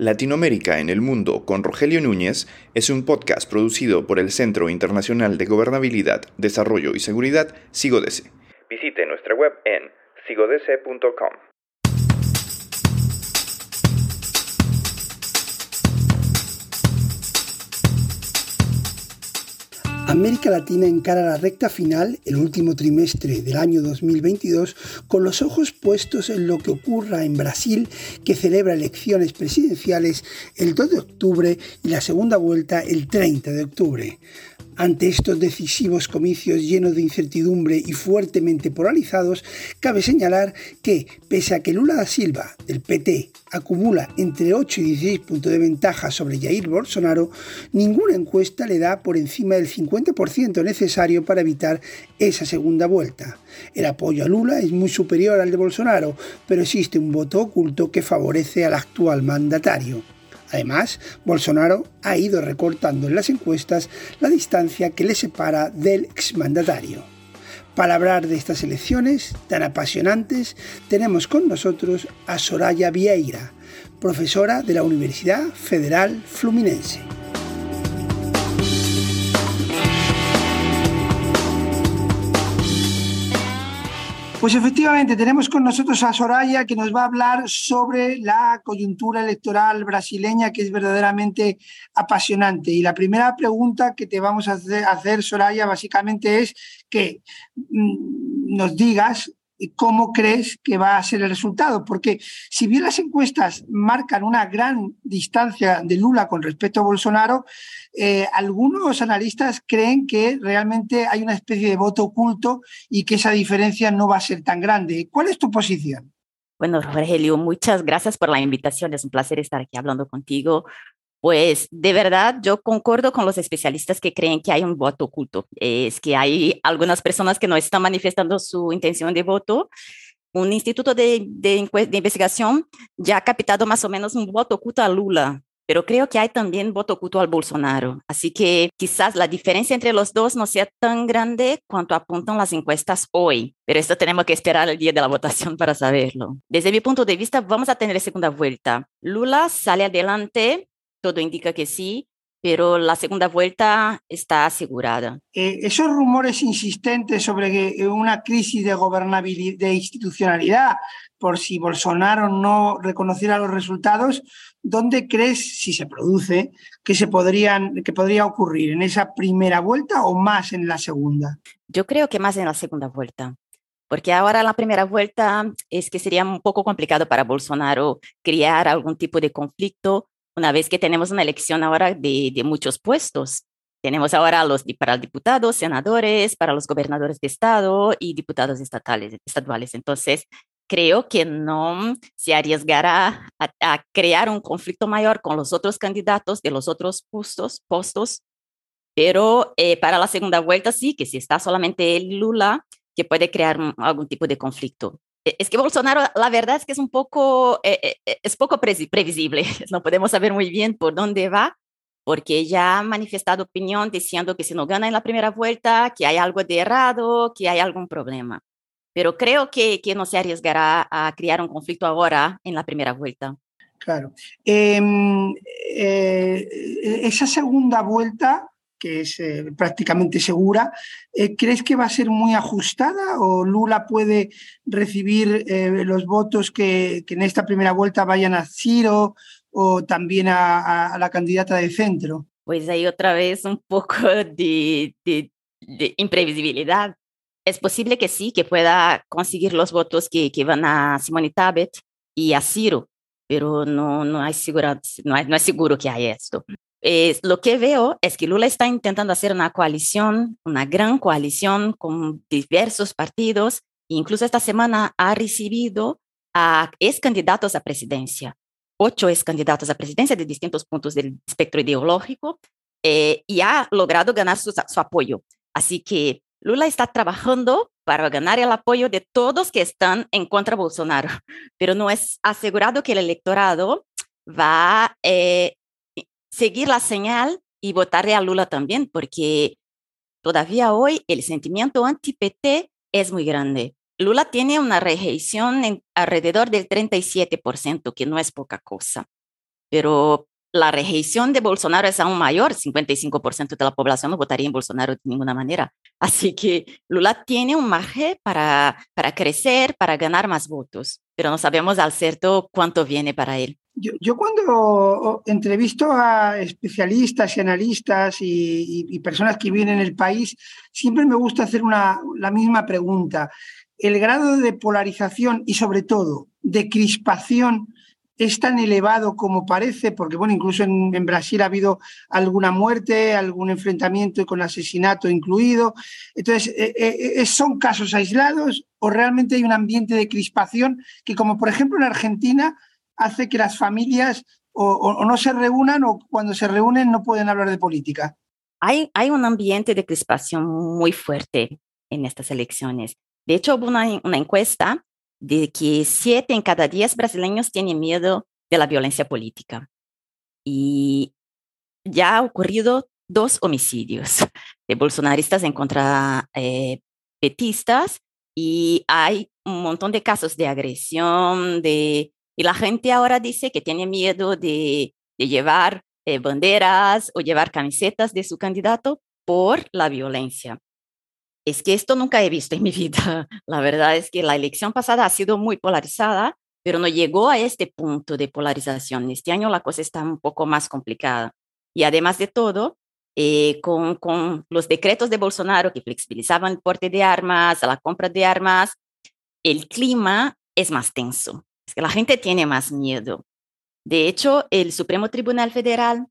Latinoamérica en el Mundo con Rogelio Núñez es un podcast producido por el Centro Internacional de Gobernabilidad, Desarrollo y Seguridad, SIGODESE. Visite nuestra web en sigodese.com. América Latina encara la recta final, el último trimestre del año 2022, con los ojos puestos en lo que ocurra en Brasil, que celebra elecciones presidenciales el 2 de octubre y la segunda vuelta el 30 de octubre. Ante estos decisivos comicios llenos de incertidumbre y fuertemente polarizados, cabe señalar que, pese a que Lula da Silva, del PT, acumula entre 8 y 16 puntos de ventaja sobre Jair Bolsonaro, ninguna encuesta le da por encima del 50% necesario para evitar esa segunda vuelta. El apoyo a Lula es muy superior al de Bolsonaro, pero existe un voto oculto que favorece al actual mandatario. Además, Bolsonaro ha ido recortando en las encuestas la distancia que le separa del exmandatario. Para hablar de estas elecciones tan apasionantes, tenemos con nosotros a Soraya Vieira, profesora de la Universidad Federal Fluminense. Pues efectivamente, tenemos con nosotros a Soraya que nos va a hablar sobre la coyuntura electoral brasileña que es verdaderamente apasionante. Y la primera pregunta que te vamos a hacer, Soraya, básicamente es que mm, nos digas cómo crees que va a ser el resultado. Porque si bien las encuestas marcan una gran distancia de Lula con respecto a Bolsonaro, eh, algunos analistas creen que realmente hay una especie de voto oculto y que esa diferencia no va a ser tan grande. ¿Cuál es tu posición? Bueno, Rogelio, muchas gracias por la invitación. Es un placer estar aquí hablando contigo. Pues de verdad, yo concuerdo con los especialistas que creen que hay un voto oculto. Es que hay algunas personas que no están manifestando su intención de voto. Un instituto de, de, de investigación ya ha captado más o menos un voto oculto a Lula, pero creo que hay también voto oculto al Bolsonaro. Así que quizás la diferencia entre los dos no sea tan grande cuanto apuntan las encuestas hoy, pero esto tenemos que esperar el día de la votación para saberlo. Desde mi punto de vista, vamos a tener segunda vuelta. Lula sale adelante, todo indica que sí, pero la segunda vuelta está asegurada. Eh, esos rumores insistentes sobre una crisis de gobernabilidad, de institucionalidad, por si Bolsonaro no reconociera los resultados, ¿dónde crees, si se produce, que, se podrían, que podría ocurrir? ¿En esa primera vuelta o más en la segunda? Yo creo que más en la segunda vuelta. Porque ahora la primera vuelta es que sería un poco complicado para Bolsonaro crear algún tipo de conflicto una vez que tenemos una elección ahora de, muchos puestos. Tenemos ahora los para diputados, senadores, para los gobernadores de estado y diputados estatales, estaduales. Entonces, creo que no se arriesgará a, crear un conflicto mayor con los otros candidatos de los otros puestos, postos, pero eh, para la segunda vuelta sí, que si está solamente Lula, que puede crear algún tipo de conflicto. E, es que Bolsonaro, la verdad es que es un poco, eh, eh, es poco previsible, no podemos saber muy bien por dónde va, porque ya ha manifestado opinión diciendo que si no gana en la primera vuelta, que hay algo de errado, que hay algún problema pero creo que, que no se arriesgará a crear un conflicto ahora en la primera vuelta. Claro. Em, eh, esa segunda vuelta, que es eh, prácticamente segura, eh, ¿crees que va a ser muy ajustada o Lula puede recibir los votos que, que, en esta primera vuelta vayan a Ciro o también a, la candidata de centro? Pues hay otra vez un poco de, imprevisibilidad es posible que sí, que pueda conseguir los votos que, que van a Simone Tabet y a Ciro, pero no, no, hay, no es seguro que hay esto. Es, lo que veo es que Lula está intentando hacer una coalición, una gran coalición con diversos partidos, incluso esta semana ha recibido a ex candidatos a presidencia, ocho ex candidatos a presidencia de distintos puntos del espectro ideológico, eh, y ha logrado ganar su, su apoyo. Así que Lula está trabajando para ganar el apoyo de todos que están en contra de Bolsonaro, pero no es asegurado que el electorado va a eh, seguir la señal y votarle a Lula también, porque todavía hoy el sentimiento anti-PT es muy grande. Lula tiene una rejeición en alrededor del 37%, que no es poca cosa. pero la rejección de Bolsonaro es aún mayor, 55% de la población no votaría en Bolsonaro de ninguna manera. Así que Lula tiene un margen para, para crecer, para ganar más votos, pero no sabemos al cierto cuánto viene para él. Yo, cuando entrevisto a especialistas y analistas y, personas que viven en el país, siempre me gusta hacer una, la misma pregunta. El grado de polarización y sobre todo de crispación es tan elevado como parece, porque bueno, incluso en, Brasil ha habido alguna muerte, algún enfrentamiento con asesinato incluido. Entonces, eh, eh, eh, ¿son casos aislados o realmente hay un ambiente de crispación que, como por ejemplo en Argentina, hace que las familias o, no se reúnan o cuando se reúnen no pueden hablar de política? Hay, hay un ambiente de crispación muy fuerte en estas elecciones. De hecho, hubo una, encuesta de que siete en cada diez brasileños tienen miedo de la violencia política. Y ya ha ocurrido dos homicidios de bolsonaristas en contra eh, petistas y hay un montón de casos de agresión, de, y la gente ahora dice que tiene miedo de, llevar eh, banderas o llevar camisetas de su candidato por la violencia es que esto nunca he visto en mi vida. La verdad es que la elección pasada ha sido muy polarizada, pero no llegó a este punto de polarización. Este año la cosa está un poco más complicada. Y además de todo, eh, con, con, los decretos de Bolsonaro que flexibilizaban el porte de armas, la compra de armas, el clima es más tenso. Que la gente tiene más miedo. De hecho, el Supremo Tribunal Federal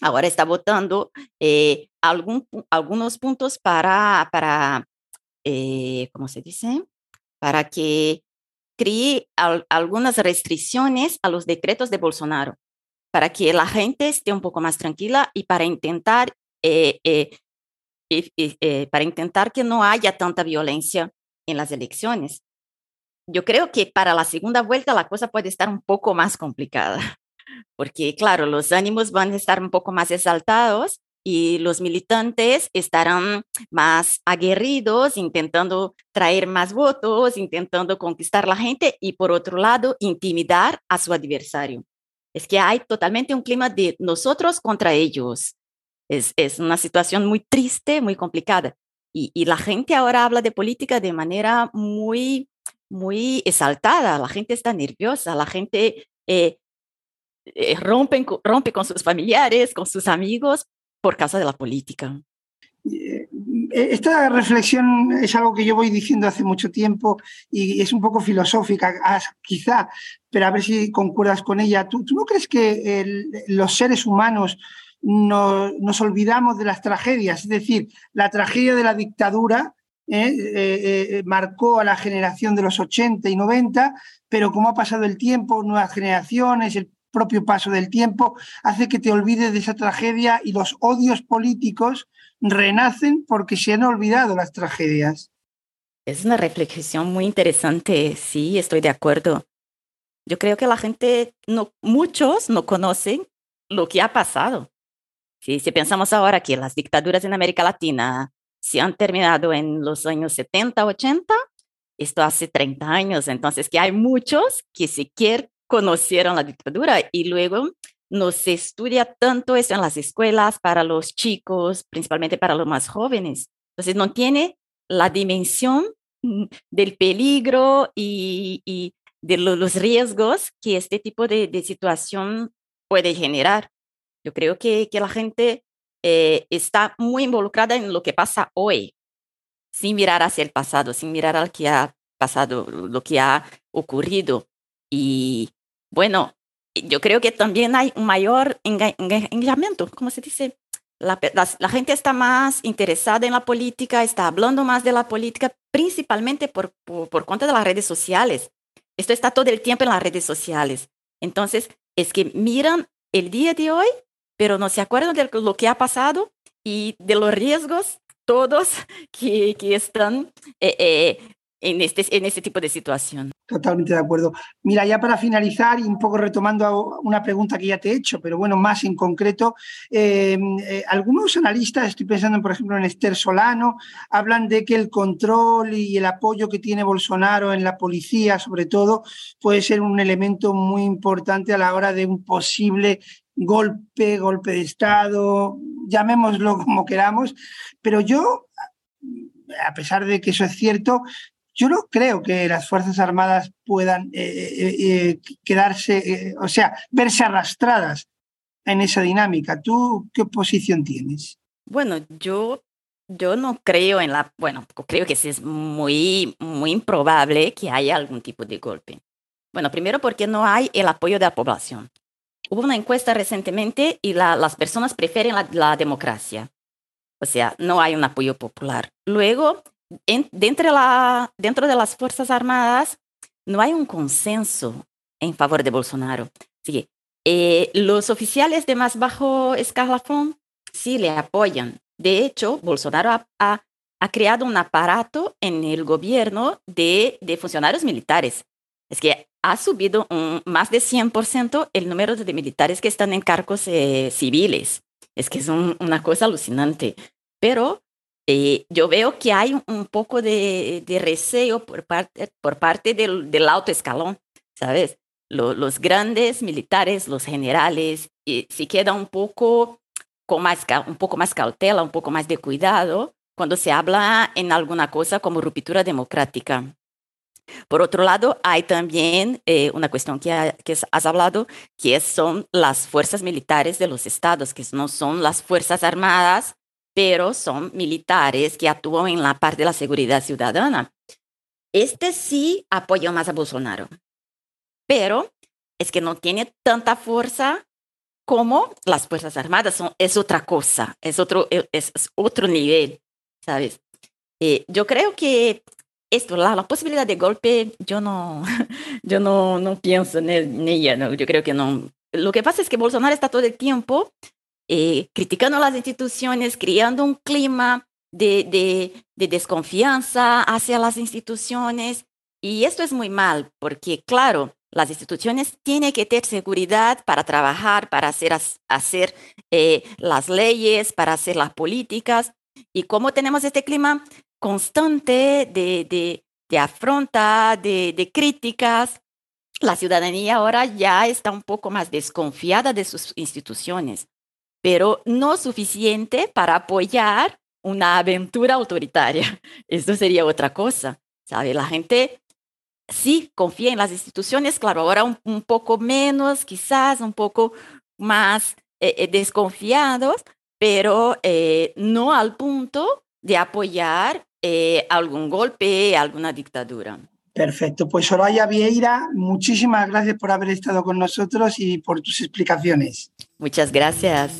ahora está votando eh, algún, algunos puntos para, para eh, ¿cómo se dice? Para que cree algunas restricciones a los decretos de Bolsonaro, para que la gente esté un poco más tranquila y para intentar, eh, para intentar que no haya tanta violencia en las elecciones. Yo creo que para la segunda vuelta la cosa puede estar un poco más complicada porque claro, los ánimos van a estar un poco más exaltados y los militantes estarán más aguerridos, intentando traer más votos, intentando conquistar la gente y por otro lado, intimidar a su adversario. Es que hay totalmente un clima de nosotros contra ellos. Es, es una situación muy triste, muy complicada. Y, y, la gente ahora habla de política de manera muy, muy exaltada. La gente está nerviosa, la gente eh, eh, rompe con sus familiares, con sus amigos por causa de la política. Eh, esta reflexión es algo que yo voy diciendo hace mucho tiempo y es un poco filosófica, quizá, pero a ver si concuerdas con ella. ¿Tú, no crees que los seres humanos nos olvidamos de las tragedias? Es decir, la tragedia de la dictadura eh, marcó a la generación de los 80 y 90, pero como ha pasado el tiempo, nuevas generaciones, el propio paso del tiempo hace que te olvides de esa tragedia y los odios políticos renacen porque se han olvidado las tragedias. Es una reflexión muy interesante, sí, estoy de acuerdo. Yo creo que la gente, no, muchos no conocen lo que ha pasado. si pensamos ahora que las dictaduras en América Latina se han terminado en los años 70, 80, esto hace 30 años, entonces que hay muchos que se quieren conocieron la dictadura y luego no se estudia tanto eso en las escuelas para los chicos, principalmente para los más jóvenes. Entonces no tiene la dimensión del peligro y, de los riesgos que este tipo de, situación puede generar. Yo creo que, que la gente eh, está muy involucrada en lo que pasa hoy, sin mirar hacia el pasado, sin mirar al que ha pasado, lo que ha ocurrido. Y, bueno, yo creo que también hay un mayor engajamiento, ¿cómo se dice? La, la, gente está más interesada en la política, está hablando más de la política, principalmente por, por, por, cuenta de las redes sociales. Esto está todo el tiempo en las redes sociales. Entonces, es que miran el día de hoy, pero no se acuerdan de lo que ha pasado y de los riesgos todos que, que están eh, eh, en este, en este tipo de situación. Totalmente de acuerdo. Mira, ya para finalizar y un poco retomando una pregunta que ya te he hecho, pero bueno, más en concreto, em, eh, algunos analistas, estoy pensando por ejemplo en Esther Solano, hablan de que el control y el apoyo que tiene Bolsonaro en la policía, sobre todo, puede ser un elemento muy importante a la hora de un posible golpe, golpe de Estado, llamémoslo como queramos, pero yo a pesar de que eso es cierto, yo no creo que las Fuerzas Armadas puedan eh, eh, eh, quedarse, o sea, verse arrastradas en esa dinámica. ¿Tú qué posición tienes? Bueno, yo, yo no creo en la, bueno, creo que es muy, muy improbable que haya algún tipo de golpe. Bueno, primero porque no hay el apoyo de la población. Hubo una encuesta recientemente y las personas prefieren la democracia. O sea, no hay un apoyo popular. Luego, dentro, la, dentro de las Fuerzas Armadas no hay un consenso en favor de Bolsonaro. Sí, eh, los oficiales de más bajo escalafón sí le apoyan. De hecho, Bolsonaro ha, creado un aparato en el gobierno de, de funcionarios militares. Es que ha subido más de 100% el número de militares que están en cargos eh, civiles. Es que es una cosa alucinante. Pero eh, yo veo que hay un poco de, de por parte, del, del alto escalón, ¿sabes? los grandes militares, los generales, y se quedan un poco, con más, un poco más cautela, un poco más de cuidado cuando se habla en alguna cosa como ruptura democrática. Por otro lado, hay también eh, una cuestión que, que, has hablado, que son las fuerzas militares de los estados, que no son las fuerzas armadas pero son militares que actúan en la parte de la seguridad ciudadana. Este sí apoyó más a Bolsonaro, pero es que no tiene tanta fuerza como las Fuerzas Armadas, son, es otra cosa, es otro, e, es, otro nivel, ¿sabes? Eh, yo creo que esto, la, posibilidad de golpe, yo no, yo no, no pienso en, ella, no, yo creo que no. Lo que pasa es que Bolsonaro está todo el tiempo eh, criticando las instituciones, creando un clima de, desconfianza hacia las instituciones. Y esto es muy mal, porque claro, las instituciones tienen que tener seguridad para trabajar, para hacer, hacer eh, las leyes, para hacer las políticas. Y como tenemos este clima constante de, de afronta, de críticas, la ciudadanía ahora ya está un poco más desconfiada de sus instituciones pero no suficiente para apoyar una aventura autoritaria. Esto sería otra cosa, ¿sabe? La gente sí confía en las instituciones, claro, ahora un, poco menos, quizás un poco más eh, eh, desconfiados, pero eh, no al punto de apoyar algún golpe, alguna dictadura. Perfecto, pues Soraya Vieira, muchísimas gracias por haber estado con nosotros y por tus explicaciones. Muchas gracias.